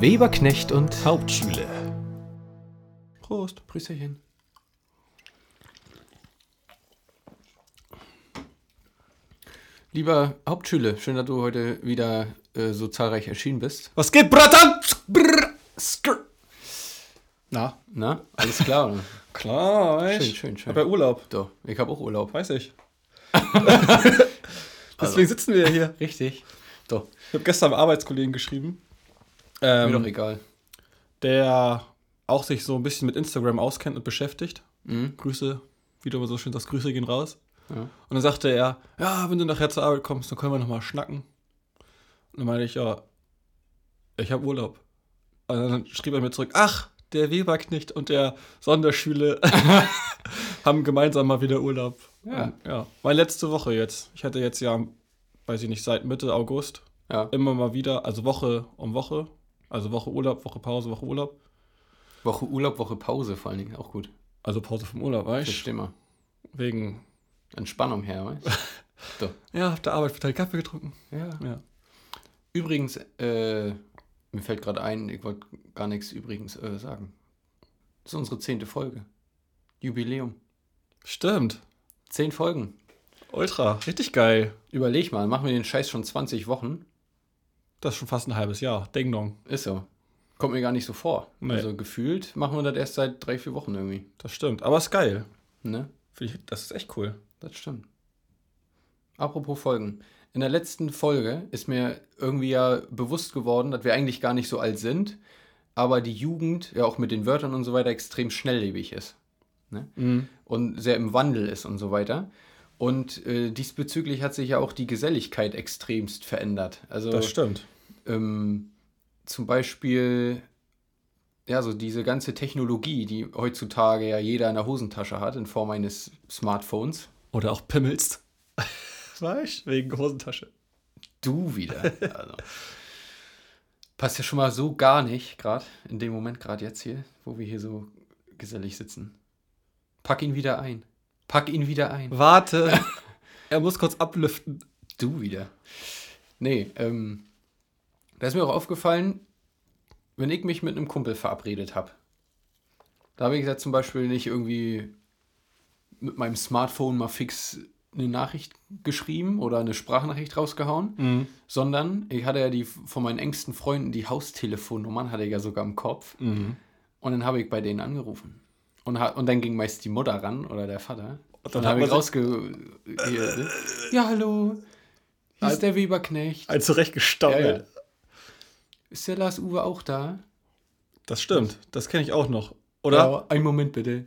Weberknecht und Hauptschule. Prost, Prüsterchen. Lieber Hauptschüler, schön, dass du heute wieder äh, so zahlreich erschienen bist. Was geht, Bratan? Na, Na, alles klar? oder? klar, schön, echt. schön, schön. Hab ja Urlaub, Doch, ich habe auch Urlaub. weiß ich. Deswegen sitzen wir ja hier. Richtig. Doch, Ich habe gestern einem Arbeitskollegen geschrieben, mir ähm, doch egal. der auch sich so ein bisschen mit Instagram auskennt und beschäftigt. Mhm. Grüße, wie du immer so schön sagst, Grüße gehen raus. Ja. Und dann sagte er, ja, wenn du nachher zur Arbeit kommst, dann können wir nochmal schnacken. Und dann meinte ich, ja, ich habe Urlaub. Und dann schrieb er mir zurück, ach, der Weberknecht und der Sonderschüler haben gemeinsam mal wieder Urlaub. Ja. Und, ja. Meine letzte Woche jetzt. Ich hatte jetzt ja, weiß ich nicht, seit Mitte August Ja, immer mal wieder, also Woche um Woche. Also Woche Urlaub, Woche Pause, Woche Urlaub. Woche Urlaub, Woche Pause vor allen Dingen, auch gut. Also Pause vom Urlaub, weißt du? Mal. Wegen, Entspannung her, weißt du? Ja, auf der Arbeit halt Kaffee getrunken. Ja. Ja. Übrigens, äh, mir fällt gerade ein, ich wollte gar nichts übrigens äh, sagen. Das ist unsere zehnte Folge. Jubiläum. Stimmt. Zehn Folgen. Ultra, richtig geil. Überleg mal, machen wir den Scheiß schon 20 Wochen? Das ist schon fast ein halbes Jahr. Ding dong. Ist so. Kommt mir gar nicht so vor. Nee. Also gefühlt machen wir das erst seit drei, vier Wochen irgendwie. Das stimmt. Aber ist geil. Ne? Finde ich, das ist echt cool. Das stimmt. Apropos Folgen. In der letzten Folge ist mir irgendwie ja bewusst geworden, dass wir eigentlich gar nicht so alt sind, aber die Jugend, ja auch mit den Wörtern und so weiter, extrem schnelllebig ist. Mhm. und sehr im Wandel ist und so weiter. Und äh, diesbezüglich hat sich ja auch die Geselligkeit extremst verändert. Also Das stimmt. ähm, zum Beispiel, ja, so diese ganze Technologie, die heutzutage ja jeder in der Hosentasche hat, in Form eines Smartphones. Oder auch pimmelst. weißt du? Wegen Hosentasche. Du wieder. Also. Passt ja schon mal so gar nicht, gerade in dem Moment, gerade jetzt hier, wo wir hier so gesellig sitzen. Pack ihn wieder ein. Pack ihn wieder ein. Warte. er muss kurz ablüften. Du wieder. Nee, ähm, da ist mir auch aufgefallen, wenn ich mich mit einem Kumpel verabredet habe. Da habe ich gesagt, zum Beispiel nicht irgendwie mit meinem Smartphone mal fix eine Nachricht geschrieben oder eine Sprachnachricht rausgehauen, Mhm. sondern ich hatte ja die von meinen engsten Freunden die Haustelefonnummern, hatte ich ja sogar im Kopf. Mhm. Und dann habe ich bei denen angerufen. Und, und dann ging meist die Mutter ran oder der Vater. Und dann dann habe ich rausge... hier, ja, hallo. Hier ist der Weberknecht. Ein zurechtgestammelt. Ja, ja. Ist der Lars Uwe auch da? Das stimmt. Das kenne ich auch noch. Oder? Ja, einen Moment bitte.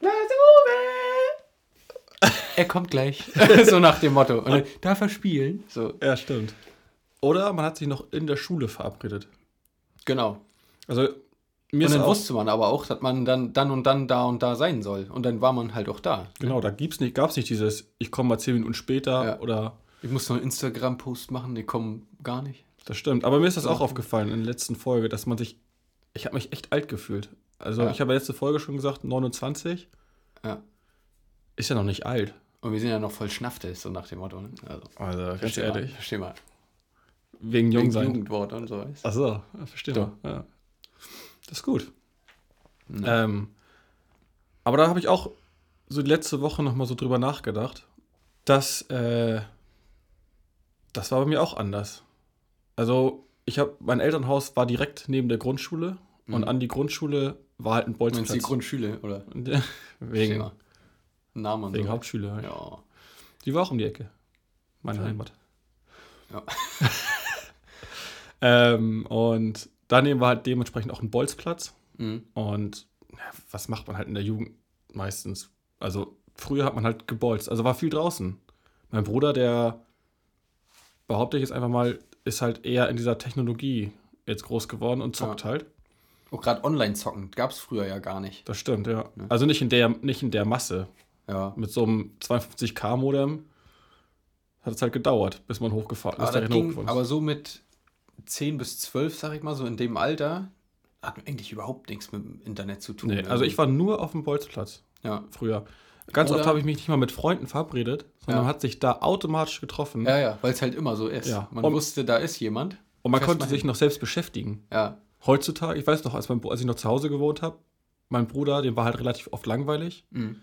Lars Uwe! Er kommt gleich. so nach dem Motto. Und dann, darf er spielen? So, Ja, stimmt. Oder man hat sich noch in der Schule verabredet. genau. Also, mir ist dann wusste man aber auch, dass man dann, dann und dann da und da sein soll. Und dann war man halt auch da. genau, da gibt's nicht, gab es nicht dieses, ich komme mal zehn Minuten später Ja. oder. Ich muss noch einen Instagram-Post machen, die kommen gar nicht. Das stimmt. Aber mir ist das auch aufgefallen in der letzten Folge, dass man sich. Ich habe mich echt alt gefühlt. Also, Ja. ich habe ja letzte Folge schon gesagt, 29. Ja. Ist ja noch nicht alt. Und wir sind ja noch voll Schnafte, so nach dem Motto. Ne? Also, Also, ganz versteh mal, ehrlich. versteh mal. Wegen jung Wegen. Jugendwort und so. Ach so, verstehe. Doch. Ja. Das ist gut. Ja. Ähm, aber da habe ich auch so die letzte Woche nochmal so drüber nachgedacht, dass äh, das war bei mir auch anders. Also, ich habe, mein Elternhaus war direkt neben der Grundschule und an die Grundschule war halt ein Mhm. Meinst die Bolzplatz. Grundschule, oder? Wegen Schema. Name und wegen so. Hauptschule. Halt. Ja. Die war auch um die Ecke. Meine Schön. Heimat. Ja. ähm, und daneben war halt dementsprechend auch ein Bolzplatz. Mhm. Und ja, was macht man halt in der Jugend meistens? Also früher hat man halt gebolzt, also war viel draußen. Mein Bruder, der behaupte ich jetzt einfach mal, ist halt eher in dieser Technologie jetzt groß geworden und zockt Ja. halt. Auch gerade Online-Zocken gab es früher ja gar nicht. Das stimmt, ja. Also nicht in der, nicht in der Masse. Ja. Mit so einem 52K-Modem hat es halt gedauert, bis man Aber, ging, hochgefahren ist. aber so mit 10 bis 12, sag ich mal, so in dem Alter, hat eigentlich überhaupt nichts mit dem Internet zu tun. Nee, also ich war nur auf dem Bolzplatz Ja, früher. Ganz Oder- oft habe ich mich nicht mal mit Freunden verabredet, sondern Ja. hat sich da automatisch getroffen. ja, ja weil es halt immer so ist. Ja. Man Und- wusste, da ist jemand. Und man konnte sich hin. noch selbst beschäftigen. Ja. Heutzutage, ich weiß noch, als, mein, als ich noch zu Hause gewohnt habe, mein Bruder, dem war halt relativ oft langweilig. Mhm.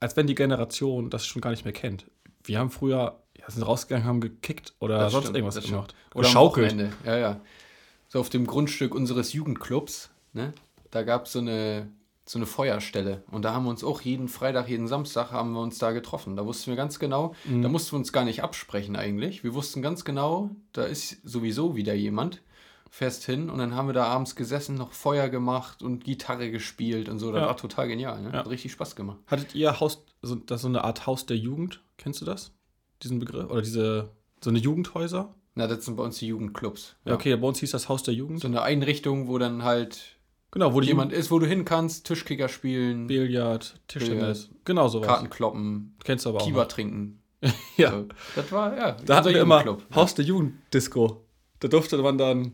Als wenn die Generation das schon gar nicht mehr kennt. Wir haben früher, sind rausgegangen, haben gekickt oder Das sonst stimmt, irgendwas gemacht. Oder am schaukelt. Wochenende. Ja, ja. So auf dem Grundstück unseres Jugendclubs, ne? Da gab es so eine, so eine Feuerstelle. Und da haben wir uns auch jeden Freitag, jeden Samstag haben wir uns da getroffen. Da wussten wir ganz genau, Mhm. da mussten wir uns gar nicht absprechen eigentlich. Wir wussten ganz genau, da ist sowieso wieder jemand. Fährst hin und dann haben wir da abends gesessen, noch Feuer gemacht und Gitarre gespielt und so. Das Ja. war total genial, ne? Ja. Hat richtig Spaß gemacht. Hattet ihr Haus, so, das so eine Art Haus der Jugend? Kennst du das? Diesen Begriff? Oder diese, so eine Jugendhäuser? Na, das sind bei uns die Jugendclubs. Ja, okay, bei uns hieß das Haus der Jugend. So eine Einrichtung, wo dann halt Genau, wo jemand ist, wo du hin kannst, Tischkicker spielen, Billard, Tischtennis, genau sowas. Karten kloppen, Kennst du aber auch. Noch. trinken. Ja. So. Das war, ja, Da hatten wir immer. Haus der Jugenddisco. Da durfte man dann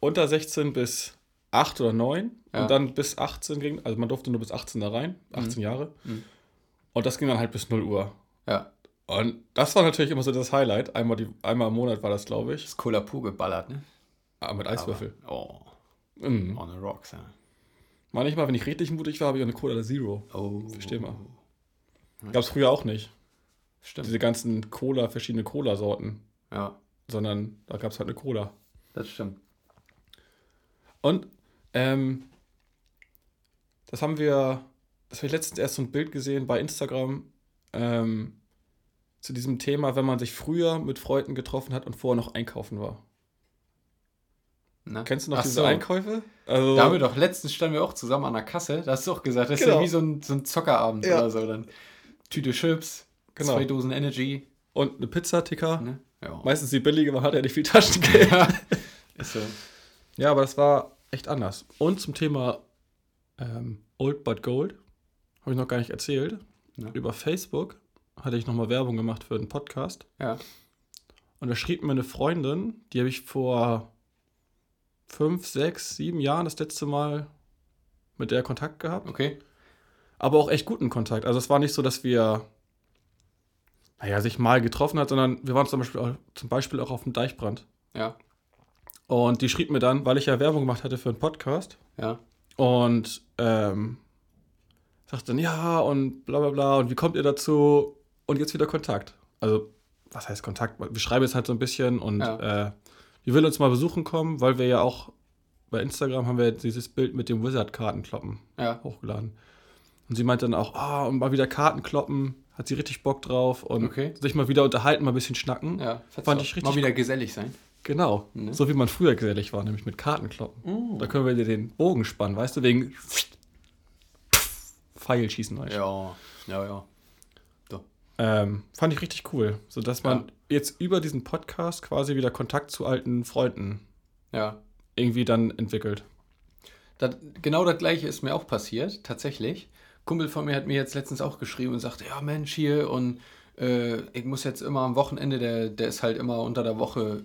unter 16 bis 8 oder 9 Ja. und dann bis 18 ging, also man durfte nur bis 18 da rein, 18 Jahre. Mhm. Und das ging dann halt bis 0 Uhr. Ja, Und das war natürlich immer so das Highlight. Einmal, die, einmal im Monat war das, glaube ich. das Cola Pur geballert, ne? Ah, mit Eiswürfel. Aber, oh, Mhm. on the rocks, ja. Manchmal, wenn ich richtig mutig war, habe ich auch eine Cola Zero. Oh, Versteh mal. Gab es früher auch nicht. Stimmt. Diese ganzen Cola, verschiedene Cola-Sorten. Ja, Sondern da gab es halt eine Cola. das stimmt. Und ähm, das haben wir, das habe ich letztens erst so ein Bild gesehen bei Instagram ähm, zu diesem Thema, wenn man sich früher mit Freunden getroffen hat und vorher noch einkaufen war. Ne? Kennst du noch Ach diese so. Einkäufe? Also, Da haben wir doch, letztens standen wir auch zusammen an der Kasse, da hast du auch gesagt, das ist Genau. ja wie so ein, so ein Zockerabend Ja. oder so. Dann Tüte Chips, Genau. zwei Dosen Energy. und eine Pizzaticker. Ne? Ja. Meistens die billige, man hat ja nicht viel Taschengeld. ja. Ist so. Ja, aber das war echt anders. Und zum Thema ähm, Old But Gold habe ich noch gar nicht erzählt. Ja. Über Facebook hatte ich nochmal Werbung gemacht für einen Podcast. Ja. Und da schrieb mir eine Freundin, die habe ich vor fünf, sechs, sieben Jahren das letzte Mal mit der Kontakt gehabt. Okay. Aber auch echt guten Kontakt. Also es war nicht so, dass wir, naja, sich mal getroffen hat, sondern wir waren zum Beispiel auch, zum Beispiel auch auf dem Deichbrand. Ja. Und die schrieb mir dann, weil ich ja Werbung gemacht hatte für einen Podcast, Ja. Und ähm, sagt dann, ja, und bla bla bla, und wie kommt ihr dazu? Und jetzt wieder Kontakt. Also, was heißt Kontakt? Wir schreiben jetzt halt so ein bisschen und Ja. äh, die will uns mal besuchen kommen, weil wir ja auch bei Instagram haben wir dieses Bild mit dem Wizard-Kartenkloppen Ja. hochgeladen. Und sie meinte dann auch, ah, und mal wieder Karten kloppen, hat sie richtig Bock drauf und Okay. sich mal wieder unterhalten, mal ein bisschen schnacken. Ja. Fand ich richtig Mal wieder gesellig sein. Genau, Ne? so wie man früher gesellig war, nämlich mit Kartenkloppen. Uh. Da können wir dir den Bogen spannen, weißt du, wegen Pfeil schießen. Weißt du. Ja. Ja, ja. Ähm, fand ich richtig cool, sodass man Ja. jetzt über diesen Podcast quasi wieder Kontakt zu alten Freunden Ja. irgendwie dann entwickelt. Das, genau das gleiche ist mir auch passiert, tatsächlich. Kumpel von mir hat mir jetzt letztens auch geschrieben und sagte, ja Mensch, hier und äh, ich muss jetzt immer am Wochenende, der, der ist halt immer unter der Woche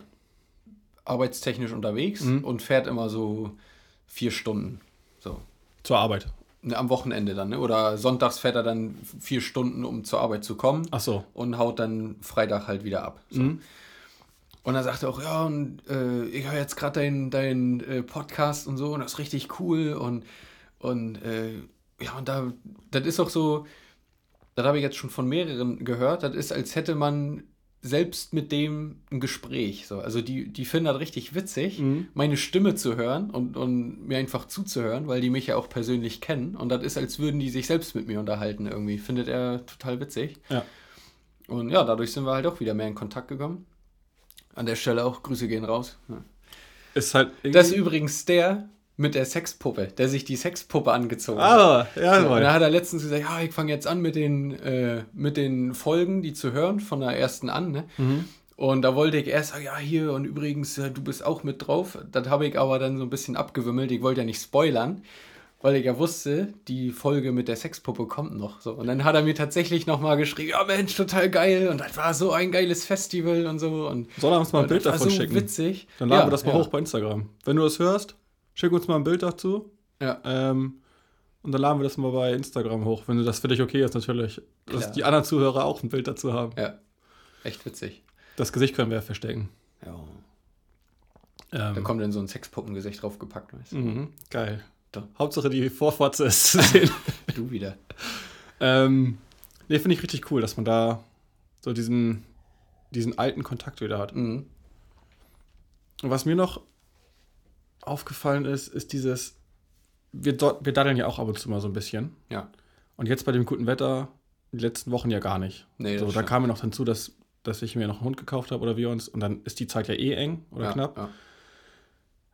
arbeitstechnisch unterwegs Mhm. und fährt immer so vier Stunden. So. Zur Arbeit. Ne, am Wochenende dann, ne? Oder sonntags fährt er dann vier Stunden, um zur Arbeit zu kommen Ach so. und haut dann Freitag halt wieder ab. So. Mhm. Und dann sagt er auch, ja, und äh, ich höre jetzt gerade deinen dein, äh, Podcast und so und das ist richtig cool und, und äh, ja, und da, das ist auch so, das habe ich jetzt schon von mehreren gehört, das ist, als hätte man selbst mit dem ein Gespräch. So. Also die, die finden das richtig witzig, Mhm. meine Stimme zu hören und, und mir einfach zuzuhören, weil die mich ja auch persönlich kennen. Und das ist, als würden die sich selbst mit mir unterhalten irgendwie. Findet er total witzig. Ja. Und ja, dadurch sind wir halt auch wieder mehr in Kontakt gekommen. An der Stelle auch Grüße gehen raus. Ja. Ist halt irgendwie. Das ist übrigens der mit der Sexpuppe, der sich die Sexpuppe angezogen hat. ah, ja, So, und da hat er letztens gesagt, ja, ich fange jetzt an mit den, äh, mit den Folgen, die zu hören, von der ersten an. Ne? Mhm. Und da wollte ich erst ja, hier und übrigens, äh, du bist auch mit drauf. Das habe ich aber dann so ein bisschen abgewimmelt. Ich wollte ja nicht spoilern, weil ich ja wusste, die Folge mit der Sexpuppe kommt noch. So. Und dann hat er mir tatsächlich nochmal geschrieben, ja Mensch, total geil. Und das war so ein geiles Festival und so. Und Soll er uns mal ein Bild davon so schicken? witzig. Dann laden Ja, wir das mal ja. hoch bei Instagram. Wenn du das hörst, schick uns mal ein Bild dazu. Ja. Ähm, und dann laden wir das mal bei Instagram hoch, wenn du das für dich okay ist, natürlich. Dass Klar. die anderen Zuhörer auch ein Bild dazu haben. Ja, echt witzig. Das Gesicht können wir ja verstecken. Ja. Da Ähm, kommt dann so ein Sexpuppengesicht draufgepackt, weißt du? mhm, geil. Doch. Hauptsache die Vorfotze ist zu sehen. Du wieder. ähm, nee, finde ich richtig cool, dass man da so diesen, diesen alten Kontakt wieder hat. Mhm. Und was mir noch aufgefallen ist, ist dieses, wir, dort, wir daddeln ja auch ab und zu mal so ein bisschen. Ja. Und jetzt bei dem guten Wetter, die letzten Wochen ja gar nicht. Nee, so, da stimmt. kam mir noch hinzu, dass, dass ich mir noch einen Hund gekauft habe oder wir uns. Und dann ist die Zeit ja eh eng oder ja, knapp. Ja.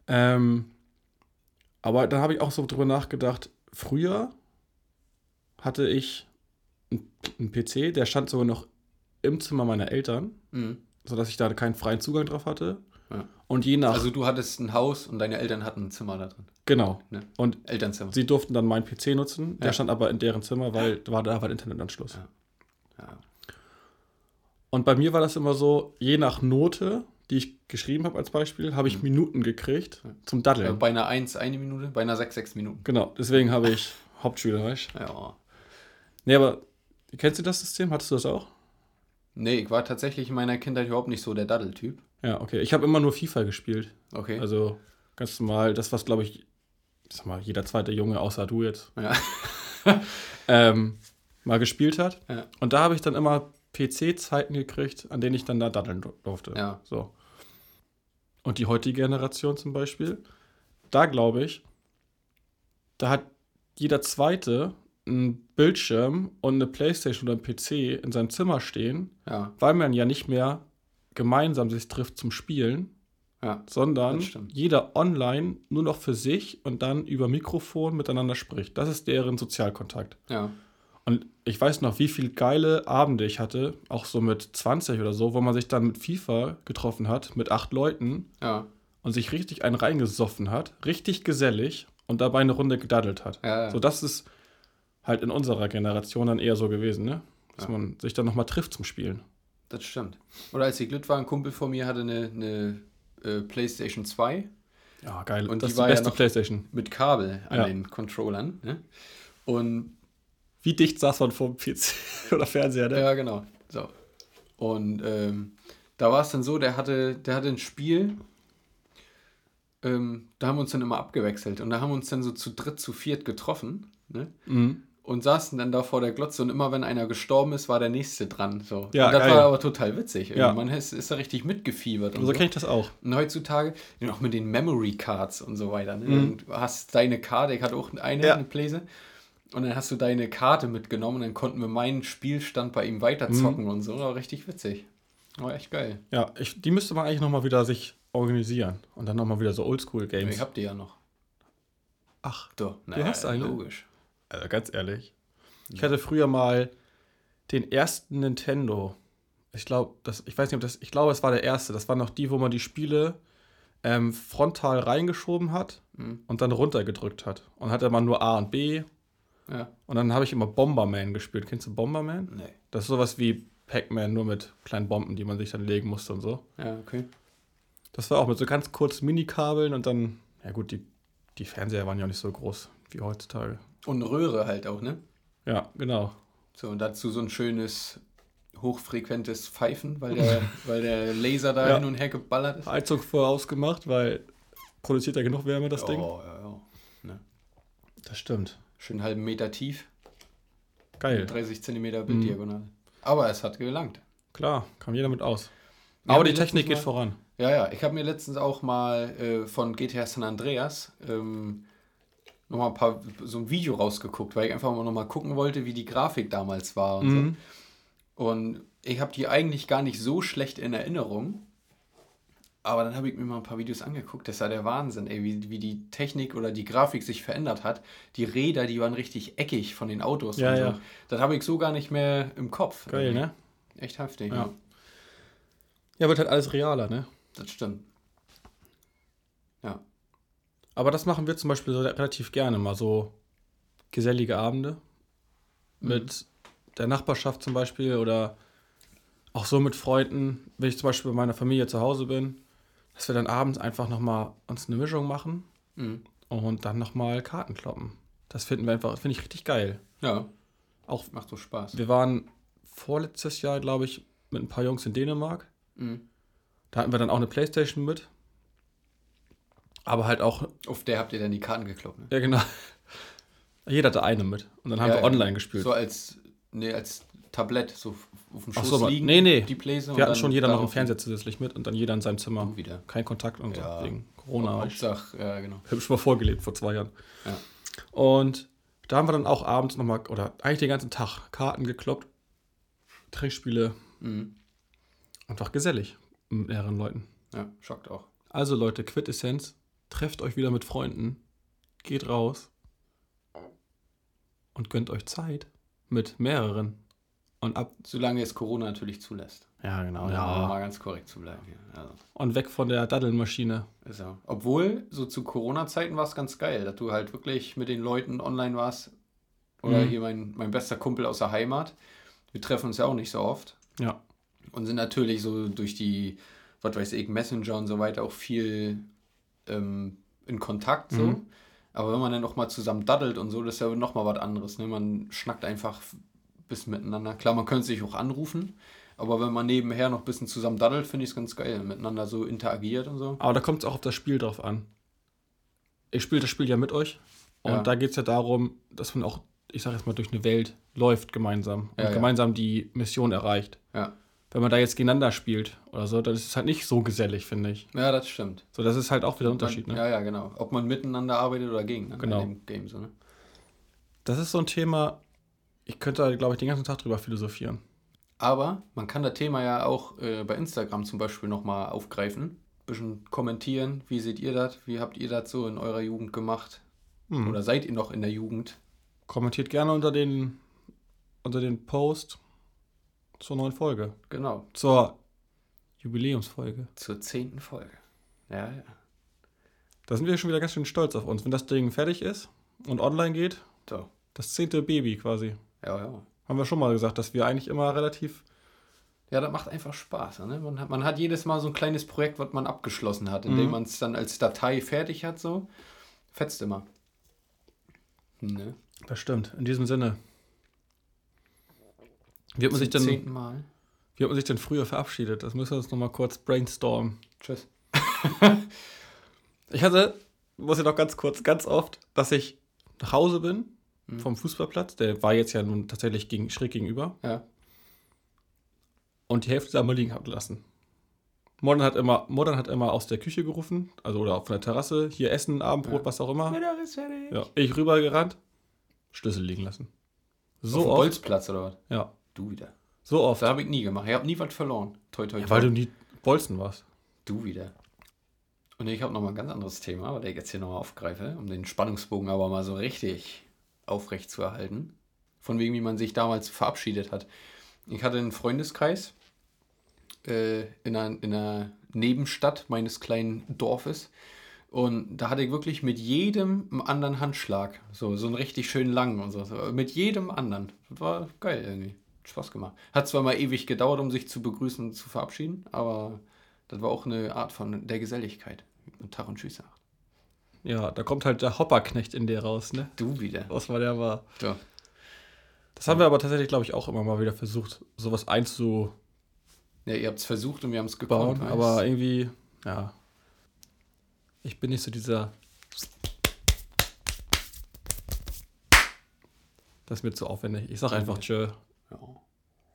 Ähm, aber dann habe ich auch so drüber nachgedacht, früher hatte ich einen- einen PC, der stand sogar noch im Zimmer meiner Eltern, Mhm. sodass ich da keinen freien Zugang drauf hatte. Ja. Und je nach. Also du hattest ein Haus und deine Eltern hatten ein Zimmer da drin. genau. Ne? Und Elternzimmer. sie durften dann meinen PC nutzen. Der Ja. stand aber in deren Zimmer, weil da war, da war Internetanschluss. Ja. Ja. Und bei mir war das immer so, je nach Note, die ich geschrieben habe als Beispiel, habe ich Minuten gekriegt zum Ja, Daddeln. bei einer 1 eine Minute, bei einer 6 6 Minuten. Genau, deswegen habe ich Hauptschülerisch. Ja. Nee, aber kennst du das System? Hattest du das auch? Nee, ich war tatsächlich in meiner Kindheit überhaupt nicht so der Daddeltyp. Ja, okay. Ich habe immer nur FIFA gespielt. Okay. Also ganz normal, das, was, glaube ich, sag mal, jeder zweite Junge, außer du jetzt, ja. ähm, mal gespielt hat. Ja. Und da habe ich dann immer PC-Zeiten gekriegt, an denen ich dann da daddeln dur- durfte. Ja. So. Und die heutige Generation zum Beispiel, da glaube ich, da hat jeder Zweite einen Bildschirm und eine Playstation oder einen PC in seinem Zimmer stehen, Ja. weil man ja nicht mehr gemeinsam sich trifft zum Spielen, Ja. sondern jeder online nur noch für sich und dann über Mikrofon miteinander spricht. Das ist deren Sozialkontakt. Ja. Und ich weiß noch, wie viele geile Abende ich hatte, auch so mit 20 oder so, wo man sich dann mit FIFA getroffen hat, mit acht Leuten Ja. und sich richtig einen reingesoffen hat, richtig gesellig und dabei eine Runde gedaddelt hat. So, das ist halt in unserer Generation dann eher so gewesen, ne? Dass man sich dann nochmal trifft zum Spielen. Das stimmt. Oder als ich Glück war, ein Kumpel von mir hatte eine, eine äh, PlayStation 2 Ja, geil. Und das die ist die war ja beste noch- Playstation. mit Kabel an Ja. den Controllern. Ne? Und Wie dicht saß man vor dem PC oder Fernseher, ne? Ja, genau. So. Und ähm, da war es dann so, der hatte, der hatte ein Spiel, ähm, da haben wir uns dann immer abgewechselt. Und da haben wir uns dann so zu dritt, zu viert getroffen. Ne? Mhm. Und saßen dann da vor der Glotze und immer wenn einer gestorben ist, war der nächste dran. So. Ja, und das geil. war aber total witzig. Ja. Man ist, ist da richtig mitgefiebert. Und So so. kenne ich das auch. Und heutzutage, noch mit den Memory Cards und so weiter. Ne? Mhm. Du hast deine Karte, ich hatte auch eine, Ja. eine Pläse. Und dann hast du deine Karte mitgenommen und dann konnten wir meinen Spielstand bei ihm weiter zocken Mhm. und so. War richtig witzig. War echt geil. Ja, ich, die müsste man eigentlich nochmal wieder sich organisieren. Und dann nochmal wieder so Oldschool-Games. Ich hab die ja noch. Ach, Du, hast eine? Logisch. Also ganz ehrlich. Ich hatte früher mal den ersten Nintendo. Ich glaube, das, ich weiß nicht, ob das, ich glaube, es war der erste. Das war noch die, wo man die Spiele ähm, frontal reingeschoben hat Mhm. und dann runtergedrückt hat. Und hatte man nur A und B. Ja. Und dann habe ich immer Bomberman gespielt. Kennst du Bomberman? Nee. Das ist sowas wie Pac-Man, nur mit kleinen Bomben, die man sich dann legen musste und so. Ja, okay. Das war auch mit so ganz kurzen Minikabeln und dann, ja gut, die, die Fernseher waren ja auch nicht so groß wie heutzutage. Und Röhre halt auch, ne? Ja, genau. So, und dazu so ein schönes, hochfrequentes Pfeifen, weil der, weil der Laser da Ja. hin und her geballert ist. Heizung vorher ausgemacht, weil produziert ja genug Wärme, das Ding. Oh, ja, ja. Das stimmt. Schön einen halben Meter tief. Geil. 30 Zentimeter Mhm. Bilddiagonale. Aber es hat gelangt. Klar, kam jeder mit aus. Wir Aber die Technik geht mal- voran. Ja, ja. Ich habe mir letztens auch mal äh, von GTA San Andreas ähm, nochmal ein paar, so ein Video rausgeguckt, weil ich einfach mal nochmal gucken wollte, wie die Grafik damals war und Mhm. so. Und ich habe die eigentlich gar nicht so schlecht in Erinnerung. Aber dann habe ich mir mal ein paar Videos angeguckt. Das war der Wahnsinn, ey, wie, wie die Technik oder die Grafik sich verändert hat. Die Räder, die waren richtig eckig von den Autos Ja, und so. ja. Das habe ich so gar nicht mehr im Kopf. Geil, ne? Echt heftig. Ja. Ja. Ja, wird halt alles realer, ne? Das stimmt. Ja. Aber das machen wir zum Beispiel relativ gerne, mal so gesellige Abende mit der Nachbarschaft zum Beispiel oder auch so mit Freunden, wenn ich zum Beispiel bei meiner Familie zu Hause bin, dass wir dann abends einfach nochmal uns eine Mischung machen Mhm. und dann nochmal Karten kloppen. Das finden wir einfach, finde ich richtig geil. Ja, Auch macht so Spaß. wir waren vorletztes Jahr, glaube ich, mit ein paar Jungs in Dänemark. Mhm. Da hatten wir dann auch eine Playstation mit. Aber halt auch, Auf der habt ihr dann die Karten gekloppt, ne? ja genau. Jeder hatte eine mit. Und dann haben Ja, wir online gespielt. So als, nee, als Tablett, so auf dem Ach Schoß so, aber- liegen. nee, nee. Die Pläse. und wir hatten schon jeder noch einen Fernseher zusätzlich mit und dann jeder in seinem Zimmer. Du wieder. Kein Kontakt und Ja. so wegen Corona. Ich Hauptsache, ja, genau. hübsch mal vorgelebt vor zwei Jahren. Ja. Und da haben wir dann auch abends nochmal, oder eigentlich den ganzen Tag, Karten gekloppt, Trinkspiele, Mhm. einfach gesellig mit mehreren Leuten. Ja, schockt auch. Also Leute, Quintessenz, trefft euch wieder mit Freunden, geht raus und gönnt euch Zeit mit mehreren. Und ab. Solange es Corona natürlich zulässt. Ja, genau. Um mal ganz korrekt zu bleiben hier. Also, Und weg von der Daddelmaschine. ist ja. Obwohl, so zu Corona-Zeiten war es ganz geil, dass du halt wirklich mit den Leuten online warst. Oder Mhm. hier mein, mein bester Kumpel aus der Heimat. Wir treffen uns ja auch nicht so oft. Ja. Und sind natürlich so durch die, was weiß ich, Messenger und so weiter auch viel ähm, in Kontakt so. Mhm. Aber wenn man dann auch mal zusammen daddelt und so, das ist ja nochmal was anderes. Ne? Man schnackt einfach bis miteinander. Klar, man könnte sich auch anrufen, aber wenn man nebenher noch ein bisschen zusammen daddelt, finde ich es ganz geil. Miteinander so interagiert und so. Aber da kommt es auch auf das Spiel drauf an. Ich spiele das Spiel ja mit euch. Und Ja. da geht es ja darum, dass man auch, ich sage jetzt mal, durch eine Welt läuft gemeinsam. Und Ja, ja. gemeinsam die Mission erreicht. Ja. Wenn man da jetzt gegeneinander spielt oder so, dann ist es halt nicht so gesellig, finde ich. Ja, das stimmt. So, das ist halt auch wieder ein Unterschied, ne? Ja, ja, genau. Ob man miteinander arbeitet oder gegeneinander Genau. in dem Game. So, ne? Das ist so ein Thema, ich könnte da, glaube ich, den ganzen Tag drüber philosophieren. Aber man kann das Thema ja auch äh, bei Instagram zum Beispiel nochmal aufgreifen. Bisschen kommentieren. Wie seht ihr das? Wie habt ihr das so in eurer Jugend gemacht? Hm. Oder seid ihr noch in der Jugend? Kommentiert gerne unter den, unter den Post zur neuen Folge. Genau. Zur Jubiläumsfolge. Zur zehnten Folge. Ja, ja. Da sind wir schon wieder ganz schön stolz auf uns. Wenn das Ding fertig ist und online geht, So. das zehnte Baby quasi. Ja, ja. Haben wir schon mal gesagt, dass wir eigentlich immer relativ. Ja, das macht einfach Spaß. Ne? Man, hat, man hat jedes Mal so ein kleines Projekt, was man abgeschlossen hat, indem Mhm. man es dann als Datei fertig hat. So. Fetzt immer. Ne? Das stimmt. In diesem Sinne. Wie hat man, sich denn, zehnten Mal. wie hat man sich denn früher verabschiedet? Das müssen wir uns nochmal kurz brainstormen. Tschüss. Ich hatte, muss ich noch ganz kurz, ganz oft, dass ich nach Hause bin Mhm. vom Fußballplatz. Der war jetzt ja nun tatsächlich gegen, schräg gegenüber. Ja. Und die Hälfte da mal liegen hat lassen. Modern hat immer, Modern hat immer aus der Küche gerufen, also oder von der Terrasse, hier Essen, Abendbrot, Ja. was auch immer. Mittag ist fertig. Ja, ich rübergerannt, Schlüssel liegen lassen. So Auf dem. Bolzplatz oder was? Ja, Du wieder. so oft. Das habe ich nie gemacht. Ich habe nie was verloren. Toi, toi, toi. Ja, weil du nie Bolzen warst. Du wieder. Und ich habe noch mal ein ganz anderes Thema, was ich jetzt hier nochmal aufgreife, um den Spannungsbogen aber mal so richtig aufrecht zu erhalten. Von wegen, wie man sich damals verabschiedet hat. Ich hatte einen Freundeskreis äh, in, einer, in einer Nebenstadt meines kleinen Dorfes. Und da hatte ich wirklich mit jedem einen anderen Handschlag. So, so einen richtig schönen langen und so. so. Mit jedem anderen. Das war geil irgendwie. Spaß gemacht. Hat zwar mal ewig gedauert, um sich zu begrüßen und zu verabschieden, aber das war auch eine Art von der Geselligkeit. Und Tag und Tschüss sagt. Ja, da kommt halt der Hopperknecht in dir raus, ne? Du wieder. Was war der war. So. Das haben wir aber tatsächlich, glaube ich, auch immer mal wieder versucht, sowas einzubauen. Ja, ihr habt es versucht und wir haben es weißt? aber irgendwie, ja. Ich bin nicht so dieser. Das ist mir zu aufwendig. Ich sag einfach Tschö. Ja,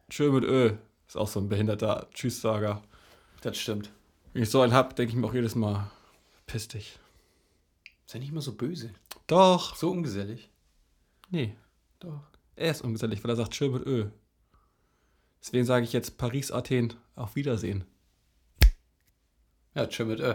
Tschö mit Ö. Ist auch so ein behinderter Tschüss-Sager. das stimmt. Wenn ich so einen hab, denke ich mir auch jedes Mal, piss dich. Sei nicht immer so böse. Doch. So ungesellig. Nee. Doch. Er ist ungesellig, weil er sagt Tschö mit Ö. Deswegen sage ich jetzt Paris, Athen, auf Wiedersehen. Ja, tschö mit Ö.